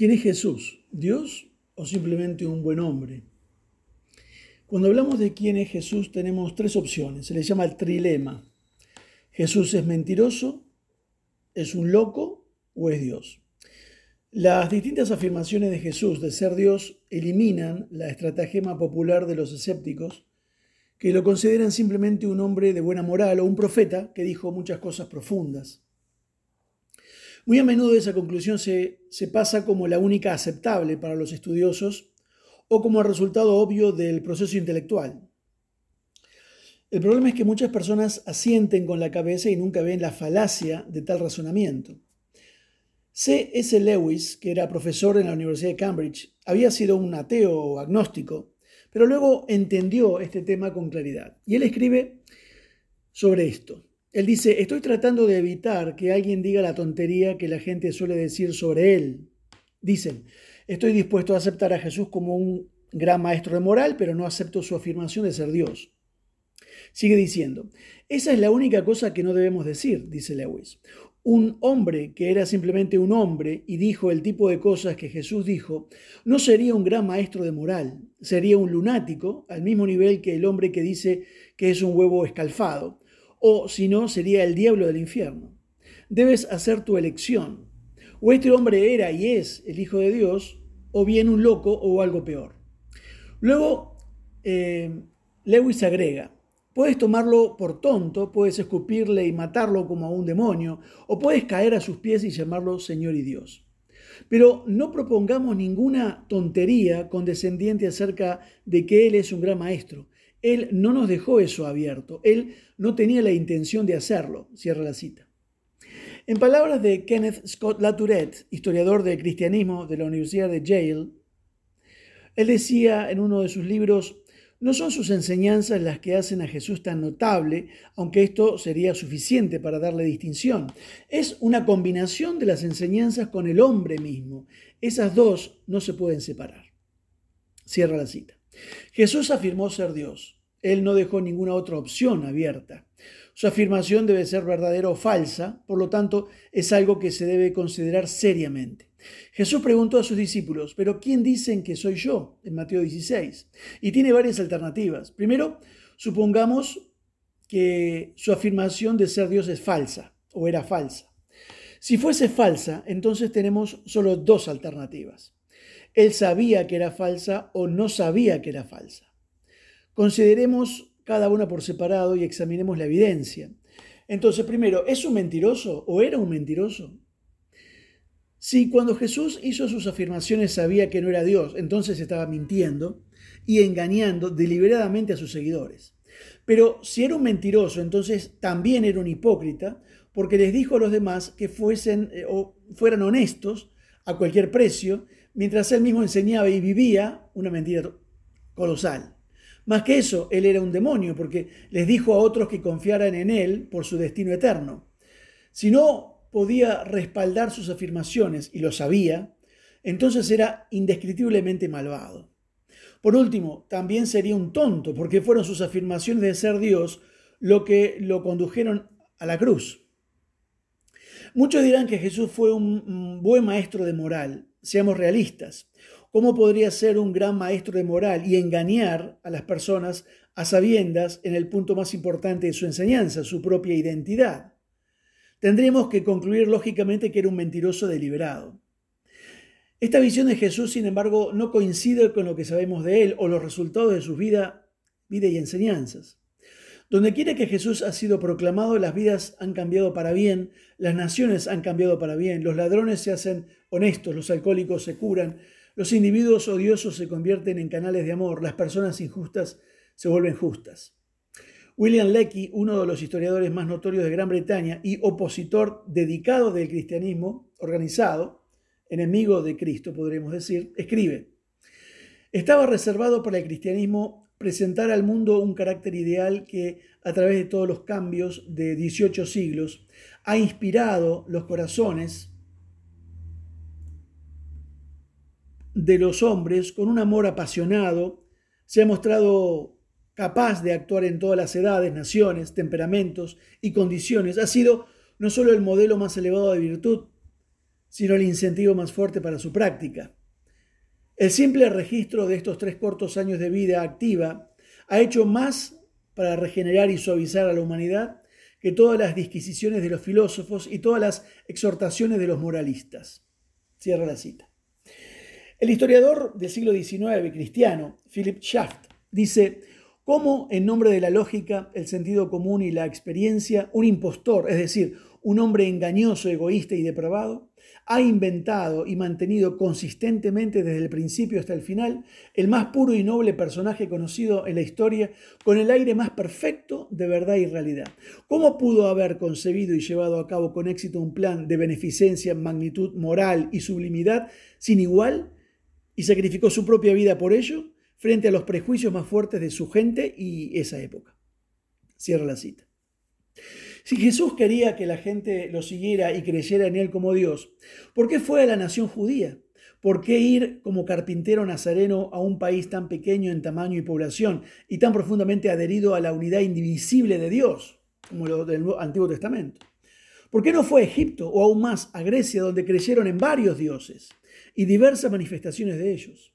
¿Quién es Jesús? ¿Dios o simplemente un buen hombre? Cuando hablamos de quién es Jesús tenemos tres opciones. Se le llama el trilema. Jesús es mentiroso, es un loco o es Dios. Las distintas afirmaciones de Jesús de ser Dios eliminan la estratagema popular de los escépticos que lo consideran simplemente un hombre de buena moral o un profeta que dijo muchas cosas profundas. Muy a menudo esa conclusión se, se pasa como la única aceptable para los estudiosos o como el resultado obvio del proceso intelectual. El problema es que muchas personas asienten con la cabeza y nunca ven la falacia de tal razonamiento. C. S. Lewis, que era profesor en la Universidad de Cambridge, había sido un ateo o agnóstico, pero luego entendió este tema con claridad. Y él escribe sobre esto. Él dice, estoy tratando de evitar que alguien diga la tontería que la gente suele decir sobre él. Dicen, estoy dispuesto a aceptar a Jesús como un gran maestro de moral, pero no acepto su afirmación de ser Dios. Sigue diciendo, esa es la única cosa que no debemos decir, dice Lewis. Un hombre que era simplemente un hombre y dijo el tipo de cosas que Jesús dijo, no sería un gran maestro de moral, sería un lunático al mismo nivel que el hombre que dice que es un huevo escalfado o si no, sería el diablo del infierno. Debes hacer tu elección. O este hombre era y es el Hijo de Dios, o bien un loco o algo peor. Luego, eh, Lewis agrega, puedes tomarlo por tonto, puedes escupirle y matarlo como a un demonio, o puedes caer a sus pies y llamarlo Señor y Dios. Pero no propongamos ninguna tontería condescendiente acerca de que Él es un gran maestro. Él no nos dejó eso abierto. Él no tenía la intención de hacerlo. Cierra la cita. En palabras de Kenneth Scott Latourette, historiador del cristianismo de la Universidad de Yale, él decía en uno de sus libros, no son sus enseñanzas las que hacen a Jesús tan notable, aunque esto sería suficiente para darle distinción. Es una combinación de las enseñanzas con el hombre mismo. Esas dos no se pueden separar. Cierra la cita. Jesús afirmó ser Dios. Él no dejó ninguna otra opción abierta. Su afirmación debe ser verdadera o falsa, por lo tanto es algo que se debe considerar seriamente. Jesús preguntó a sus discípulos, ¿pero quién dicen que soy yo? En Mateo 16. Y tiene varias alternativas. Primero, supongamos que su afirmación de ser Dios es falsa o era falsa. Si fuese falsa, entonces tenemos solo dos alternativas. Él sabía que era falsa o no sabía que era falsa. Consideremos cada una por separado y examinemos la evidencia. Entonces, primero, ¿es un mentiroso o era un mentiroso? Si cuando Jesús hizo sus afirmaciones sabía que no era Dios, entonces estaba mintiendo y engañando deliberadamente a sus seguidores. Pero si era un mentiroso, entonces también era un hipócrita, porque les dijo a los demás que fuesen eh, o fueran honestos a cualquier precio mientras él mismo enseñaba y vivía una mentira colosal. Más que eso, él era un demonio porque les dijo a otros que confiaran en él por su destino eterno. Si no podía respaldar sus afirmaciones, y lo sabía, entonces era indescriptiblemente malvado. Por último, también sería un tonto porque fueron sus afirmaciones de ser Dios lo que lo condujeron a la cruz. Muchos dirán que Jesús fue un buen maestro de moral, Seamos realistas. ¿Cómo podría ser un gran maestro de moral y engañar a las personas a sabiendas en el punto más importante de su enseñanza, su propia identidad? Tendríamos que concluir lógicamente que era un mentiroso deliberado. Esta visión de Jesús, sin embargo, no coincide con lo que sabemos de él o los resultados de su vida, vida y enseñanzas. Donde quiera que Jesús ha sido proclamado, las vidas han cambiado para bien, las naciones han cambiado para bien, los ladrones se hacen honestos, los alcohólicos se curan, los individuos odiosos se convierten en canales de amor, las personas injustas se vuelven justas. William Lecky, uno de los historiadores más notorios de Gran Bretaña y opositor dedicado del cristianismo organizado, enemigo de Cristo podríamos decir, escribe, estaba reservado para el cristianismo presentar al mundo un carácter ideal que, a través de todos los cambios de 18 siglos, ha inspirado los corazones de los hombres con un amor apasionado, se ha mostrado capaz de actuar en todas las edades, naciones, temperamentos y condiciones. Ha sido no solo el modelo más elevado de virtud, sino el incentivo más fuerte para su práctica. El simple registro de estos tres cortos años de vida activa ha hecho más para regenerar y suavizar a la humanidad que todas las disquisiciones de los filósofos y todas las exhortaciones de los moralistas. Cierra la cita. El historiador del siglo XIX cristiano, Philip Schaft, dice, cómo en nombre de la lógica, el sentido común y la experiencia, un impostor, es decir, un hombre engañoso, egoísta y depravado, ha inventado y mantenido consistentemente desde el principio hasta el final el más puro y noble personaje conocido en la historia con el aire más perfecto de verdad y realidad. ¿Cómo pudo haber concebido y llevado a cabo con éxito un plan de beneficencia, magnitud moral y sublimidad sin igual y sacrificó su propia vida por ello frente a los prejuicios más fuertes de su gente y esa época? Cierra la cita. Si Jesús quería que la gente lo siguiera y creyera en él como Dios, ¿por qué fue a la nación judía? ¿Por qué ir como carpintero nazareno a un país tan pequeño en tamaño y población y tan profundamente adherido a la unidad indivisible de Dios, como lo del Antiguo Testamento? ¿Por qué no fue a Egipto o aún más a Grecia, donde creyeron en varios dioses y diversas manifestaciones de ellos?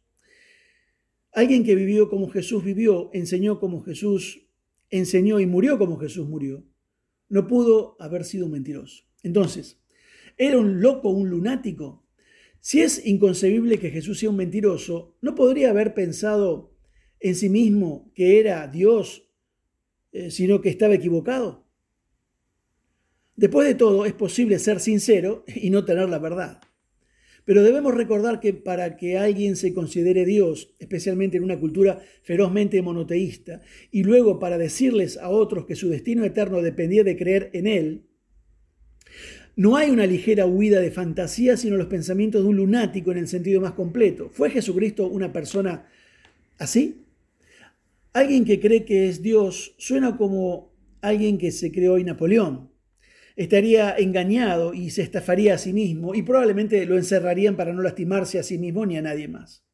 Alguien que vivió como Jesús vivió, enseñó como Jesús enseñó y murió como Jesús murió no pudo haber sido un mentiroso. Entonces, ¿era un loco, un lunático? Si es inconcebible que Jesús sea un mentiroso, ¿no podría haber pensado en sí mismo que era Dios, eh, sino que estaba equivocado? Después de todo, es posible ser sincero y no tener la verdad. Pero debemos recordar que para que alguien se considere Dios, especialmente en una cultura ferozmente monoteísta, y luego para decirles a otros que su destino eterno dependía de creer en Él, no hay una ligera huida de fantasía, sino los pensamientos de un lunático en el sentido más completo. ¿Fue Jesucristo una persona así? Alguien que cree que es Dios suena como alguien que se creó en Napoleón estaría engañado y se estafaría a sí mismo y probablemente lo encerrarían para no lastimarse a sí mismo ni a nadie más.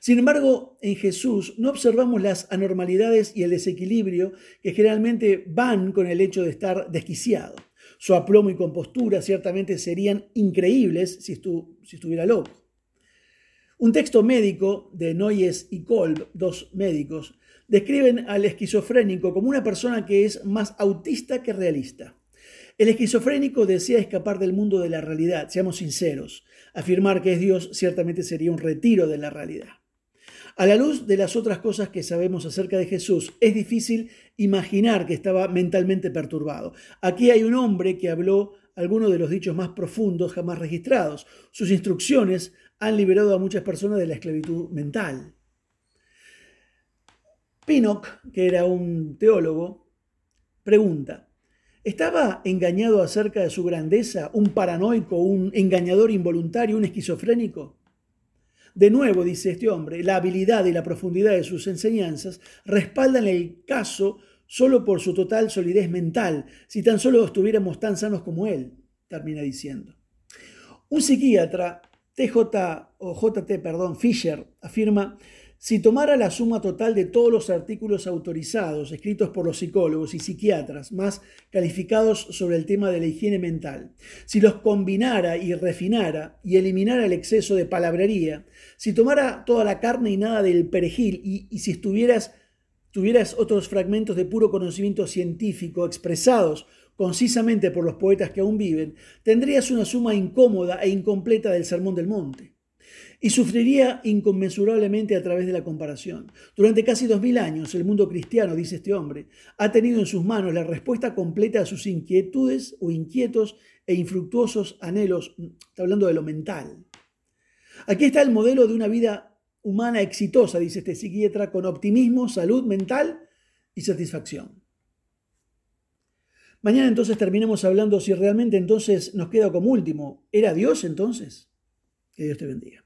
Sin embargo, en Jesús no observamos las anormalidades y el desequilibrio que generalmente van con el hecho de estar desquiciado. Su aplomo y compostura ciertamente serían increíbles si, estuviera loco. Un texto médico de Noyes y Kolb, dos médicos, describen al esquizofrénico como una persona que es más autista que realista. El esquizofrénico desea escapar del mundo de la realidad, seamos sinceros. Afirmar que es Dios ciertamente sería un retiro de la realidad. A la luz de las otras cosas que sabemos acerca de Jesús, es difícil imaginar que estaba mentalmente perturbado. Aquí hay un hombre que habló algunos de los dichos más profundos jamás registrados. Sus instrucciones han liberado a muchas personas de la esclavitud mental. Pinnock, que era un teólogo, pregunta, ¿Estaba engañado acerca de su grandeza, un paranoico, un engañador involuntario, un esquizofrénico? De nuevo, dice este hombre, la habilidad y la profundidad de sus enseñanzas respaldan el caso solo por su total solidez mental, si tan solo estuviéramos tan sanos como él, termina diciendo. Un psiquiatra, TJ o JT, perdón, Fisher, afirma si tomara la suma total de todos los artículos autorizados escritos por los psicólogos y psiquiatras más calificados sobre el tema de la higiene mental, si los combinara y refinara y eliminara el exceso de palabrería, si tomara toda la carne y nada del perejil y, si estuvieras, tuvieras otros fragmentos de puro conocimiento científico expresados concisamente por los poetas que aún viven, tendrías una suma incómoda e incompleta del Sermón del Monte y sufriría inconmensurablemente a través de la comparación. Durante casi dos mil años, el mundo cristiano, dice este hombre, ha tenido en sus manos la respuesta completa a sus inquietudes o inquietos e infructuosos anhelos, está hablando de lo mental. Aquí está el modelo de una vida humana exitosa, dice este psiquiatra, con optimismo, salud mental y satisfacción. Mañana entonces terminemos hablando si realmente entonces nos queda como último, ¿era Dios entonces? Que Dios te bendiga.